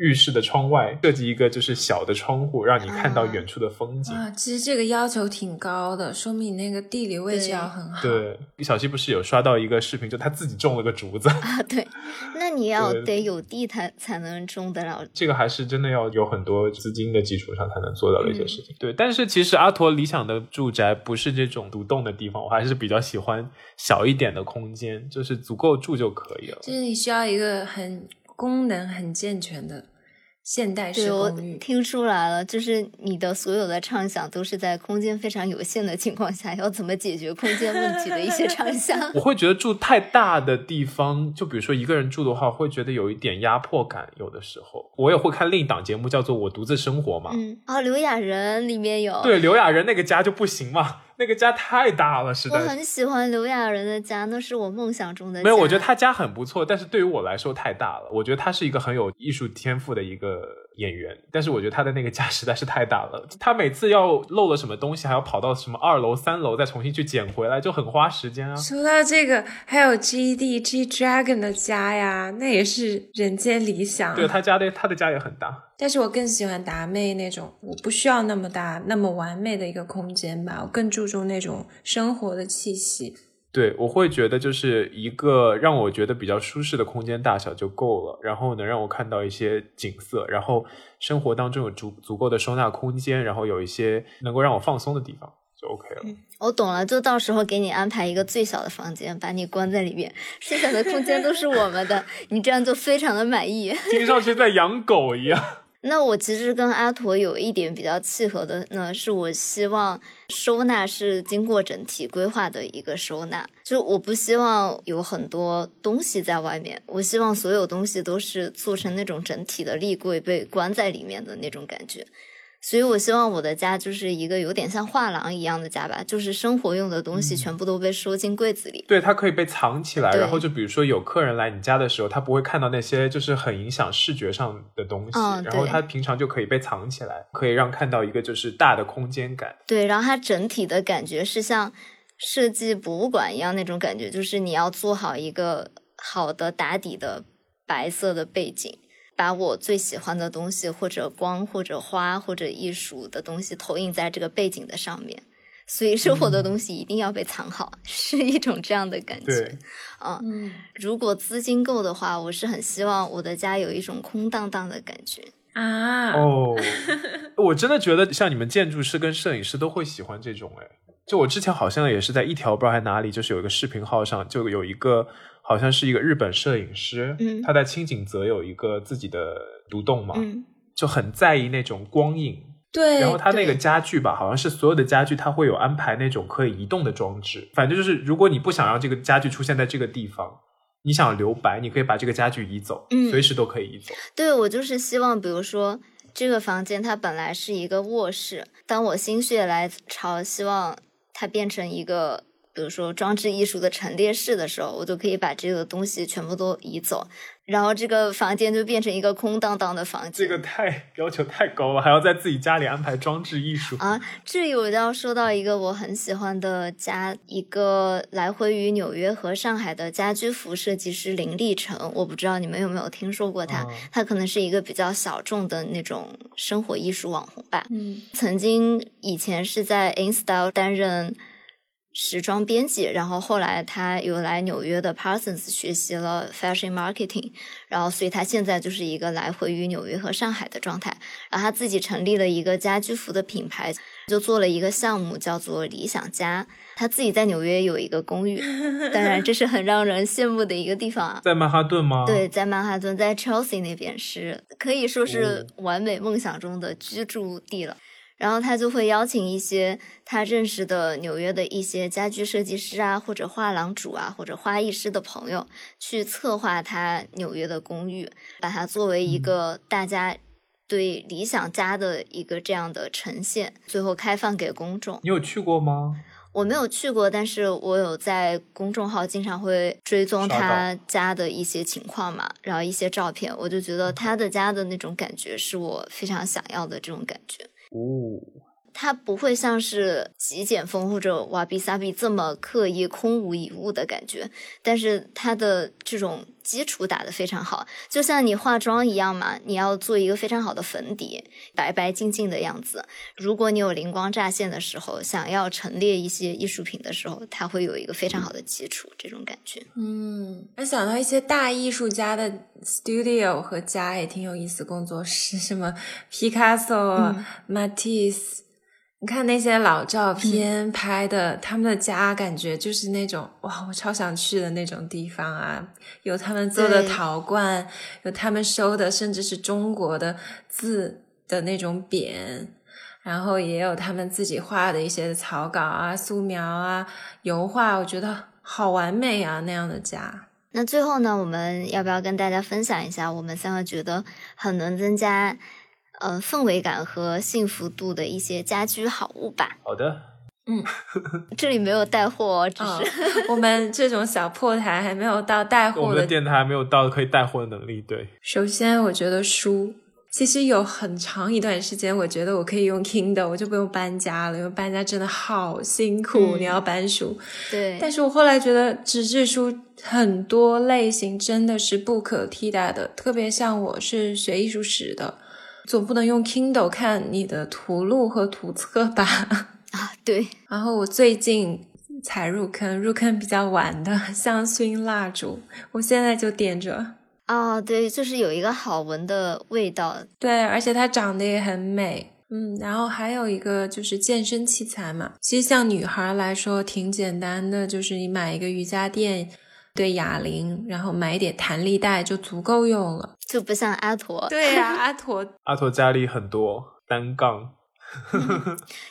浴室的窗外设计一个就是小的窗户，让你看到啊远处的风景。啊，其实这个要求挺高的，说明你那个地理位置要很好。对，小西不是有刷到一个视频，就他自己种了个竹子，啊，对，*laughs* 那你要得有地才才能种得了。这个还是真的要有很多资金的基础上才能做到的一些嗯事情。对，但是其实阿陀理想的住宅不是这种独栋的地方，我还是比较喜欢小一点的空间，就是足够住就可以了。就是你需要一个很功能很健全的现代式对我公寓。听出来了，就是你的所有的畅想都是在空间非常有限的情况下，要怎么解决空间问题的一些畅想。*laughs* 我会觉得住太大的地方，就比如说一个人住的话，会觉得有一点压迫感。有的时候，我也会看另一档节目，叫做《我独自生活》嘛。嗯，哦，刘亚仁里面有，对，刘亚仁那个家就不行嘛，那个家太大了，实我在是。很喜欢刘亚仁的家，那是我梦想中的家。没有，我觉得他家很不错，但是对于我来说太大了。我觉得他是一个很有艺术天赋的一个演员，但是我觉得他的那个家实在是太大了。他每次要漏了什么东西，还要跑到什么二楼、三楼再重新去捡回来，就很花时间啊。说到这个，还有 G D G Dragon 的家呀，那也是人间理想。对他家的他的家也很大，但是我更喜欢达妹那种，我不需要那么大、那么完美的一个空间吧，我更注重那种生活的气息。对我会觉得就是一个让我觉得比较舒适的空间大小就够了，然后能让我看到一些景色，然后生活当中有足足够的收纳空间，然后有一些能够让我放松的地方就 OK 了。我懂了，就到时候给你安排一个最小的房间，把你关在里面，剩下的空间都是我们的，你这样就非常的满意。听上去在养狗一样。那我其实跟阿驼有一点比较契合的呢，是我希望收纳是经过整体规划的一个收纳，就我不希望有很多东西在外面，我希望所有东西都是做成那种整体的立柜被关在里面的那种感觉。所以我希望我的家就是一个有点像画廊一样的家吧，就是生活用的东西全部都被收进柜子里。对，它可以被藏起来，然后就比如说有客人来你家的时候，他不会看到那些就是很影响视觉上的东西，嗯然后对他平常就可以被藏起来，可以让看到一个就是大的空间感。对，然后它整体的感觉是像设计博物馆一样那种感觉，就是你要做好一个好的打底的白色的背景，把我最喜欢的东西，或者光，或者花，或者艺术的东西投影在这个背景的上面。所以生活的东西一定要被藏好，*laughs* 是一种这样的感觉对。，嗯如果资金够的话，我是很希望我的家有一种空荡荡的感觉。啊，哦，*laughs* 我真的觉得像你们建筑师跟摄影师都会喜欢这种哎。就我之前好像也是在一条不知道还哪里，就是有一个视频号上就有一个好像是一个日本摄影师，嗯。他在清景泽有一个自己的独栋嘛，嗯，就很在意那种光影，对，然后他那个家具吧，好像是所有的家具它会有安排那种可以移动的装置。反正就是，如果你不想让这个家具出现在这个地方，你想留白，你可以把这个家具移走，嗯。随时都可以移走。对，我就是希望，比如说这个房间它本来是一个卧室，当我心血来潮，希望它变成一个比如说装置艺术的陈列室的时候，我就可以把这个东西全部都移走，然后这个房间就变成一个空荡荡的房间。这个太要求太高了，还要在自己家里安排装置艺术啊！这里我就要说到一个我很喜欢的家，一个来回于纽约和上海的家居服设计师林立成。我不知道你们有没有听说过他？他可能是一个比较小众的那种生活艺术网红吧。嗯，曾经以前是在 InStyle 担任。时装编辑，然后后来他又来纽约的 Parsons 学习了 Fashion Marketing，然后所以他现在就是一个来回于纽约和上海的状态。然后他自己成立了一个家居服的品牌，就做了一个项目叫做理想家。他自己在纽约有一个公寓，当然这是很让人羡慕的一个地方啊。在曼哈顿吗？*laughs* 对，在曼哈顿，在 Chelsea 那边是可以说是完美梦想中的居住地了。然后他就会邀请一些他认识的纽约的一些家居设计师啊，或者画廊主啊，或者花艺师的朋友去策划他纽约的公寓，把它作为一个大家对理想家的一个这样的呈现，最后开放给公众。你有去过吗？我没有去过，但是我有在公众号经常会追踪他家的一些情况嘛，然后一些照片，我就觉得他的家的那种感觉是我非常想要的这种感觉。哦，它不会像是极简风或者瓦比萨比这么刻意空无一物的感觉，但是它的这种基础打得非常好，就像你化妆一样嘛，你要做一个非常好的粉底，白白净净的样子。如果你有灵光乍现的时候，想要陈列一些艺术品的时候，它会有一个非常好的基础，这种感觉。嗯，我想到一些大艺术家的 studio 和家也挺有意思，工作室什么皮卡索、马蒂斯。你看那些老照片拍的，他们的家感觉就是那种哇，我超想去的那种地方啊！有他们做的陶罐，有他们收的，甚至是中国的字的那种匾，然后也有他们自己画的一些草稿啊、素描啊、油画，我觉得好完美啊！那样的家。那最后呢，我们要不要跟大家分享一下我们三个觉得很能增加？呃，氛围感和幸福度的一些家居好物吧。好的，嗯，这里没有带货，只是我们这种小破台还没有到带货。我们的电台还没有到可以带货的能力。对，首先我觉得书，其实有很长一段时间，我觉得我可以用 Kindle，我就不用搬家了，因为搬家真的好辛苦，你要搬书。对，但是我后来觉得纸质书很多类型真的是不可替代的，特别像我是学艺术史的。总不能用 Kindle 看你的图录和图册吧？啊，对。然后我最近才入坑，入坑比较晚的香薰蜡烛，我现在就点着。啊，对，就是有一个好闻的味道。对，而且它长得也很美。嗯，然后还有一个就是健身器材嘛，其实像女孩来说挺简单的，就是你买一个瑜伽垫。对哑铃，然后买一点弹力带就足够用了，就不像阿驼。对呀，*laughs* 阿驼，阿驼家里很多单杠，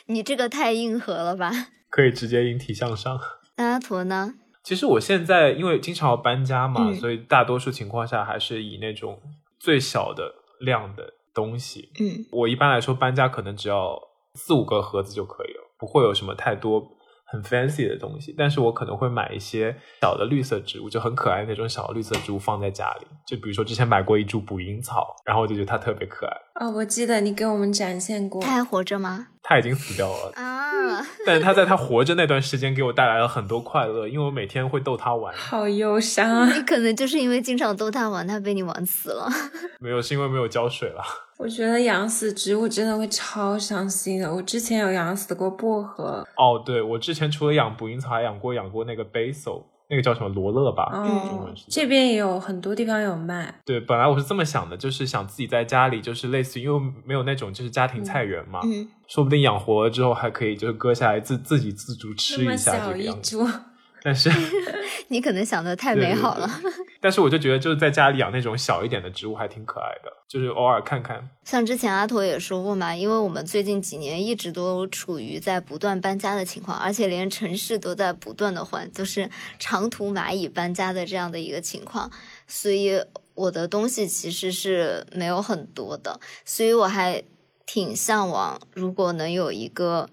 你这个太硬核了吧？可以直接引体向上。那阿驼呢？其实我现在因为经常要搬家嘛，所以大多数情况下还是以那种最小的量的东西。嗯，我一般来说搬家可能只要四五个盒子就可以了，不会有什么太多。很 fancy 的东西，但是我可能会买一些小的绿色植物，就很可爱那种小绿色植物放在家里。就比如说之前买过一株捕蝇草，然后我就觉得它特别可爱。哦，我记得你给我们展现过。它还活着吗？它已经死掉了啊！但是它在它活着那段时间给我带来了很多快乐，因为我每天会逗它玩。好忧伤啊！你可能就是因为经常逗它玩，它被你玩死了。没有，是因为没有浇水了。我觉得养死植物真的会超伤心的。我之前有养死过薄荷。哦，对，我之前除了养捕蝇草，还养过养过那个 basil，那个叫什么罗勒吧？嗯，这边也有很多地方有卖。对，本来我是这么想的，就是想自己在家里，就是类似于，因为没有那种就是家庭菜园嘛，嗯，说不定养活了之后还可以就是割下来自自己自足吃一下这个样子。但是 *laughs* 你可能想的太美好了。但是我就觉得就是在家里养那种小一点的植物还挺可爱的，就是偶尔看看。像之前阿驼也说过嘛，因为我们最近几年一直都处于在不断搬家的情况，而且连城市都在不断的换，就是长途蚂蚁搬家的这样的一个情况，所以我的东西其实是没有很多的，所以我还挺向往如果能有一个。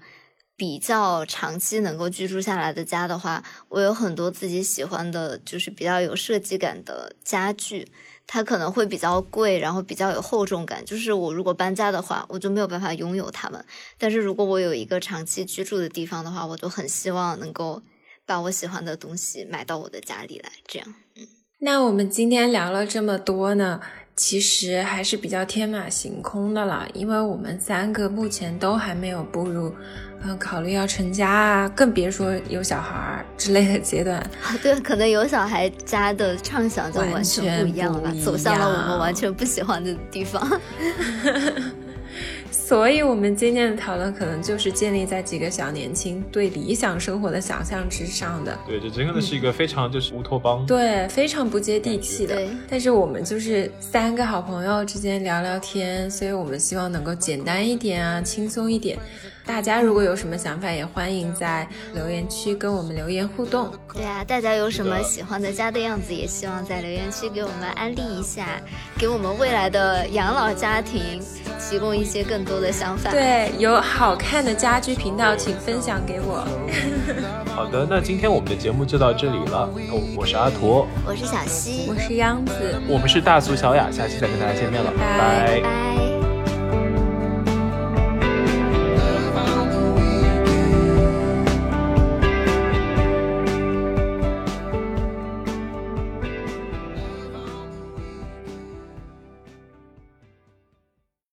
比较长期能够居住下来的家的话，我有很多自己喜欢的，就是比较有设计感的家具。它可能会比较贵，然后比较有厚重感。就是我如果搬家的话，我就没有办法拥有它们。但是如果我有一个长期居住的地方的话，我就很希望能够把我喜欢的东西买到我的家里来。这样，嗯。那我们今天聊了这么多呢，其实还是比较天马行空的了，因为我们三个目前都还没有步入。嗯，考虑要成家啊，更别说有小孩儿之类的阶段。*laughs* 对，可能有小孩家的畅想就完全不一样了，走向了我们完全不喜欢的地方。*laughs* 所以，我们今天的讨论可能就是建立在几个小年轻对理想生活的想象之上的。对，这真的是一个非常就是乌托邦，对，非常不接地气的。但是我们就是三个好朋友之间聊聊天，所以我们希望能够简单一点啊，轻松一点。大家如果有什么想法，也欢迎在留言区跟我们留言互动。对啊，大家有什么喜欢的家的样子，也希望在留言区给我们安利一下，给我们未来的养老家庭提供一些更多的想法。对，有好看的家居频道，请分享给我。*laughs* 好的，那今天我们的节目就到这里了。我是阿驼，我是小溪，我是央子，我们是大俗小雅，下期再跟大家见面了，拜拜。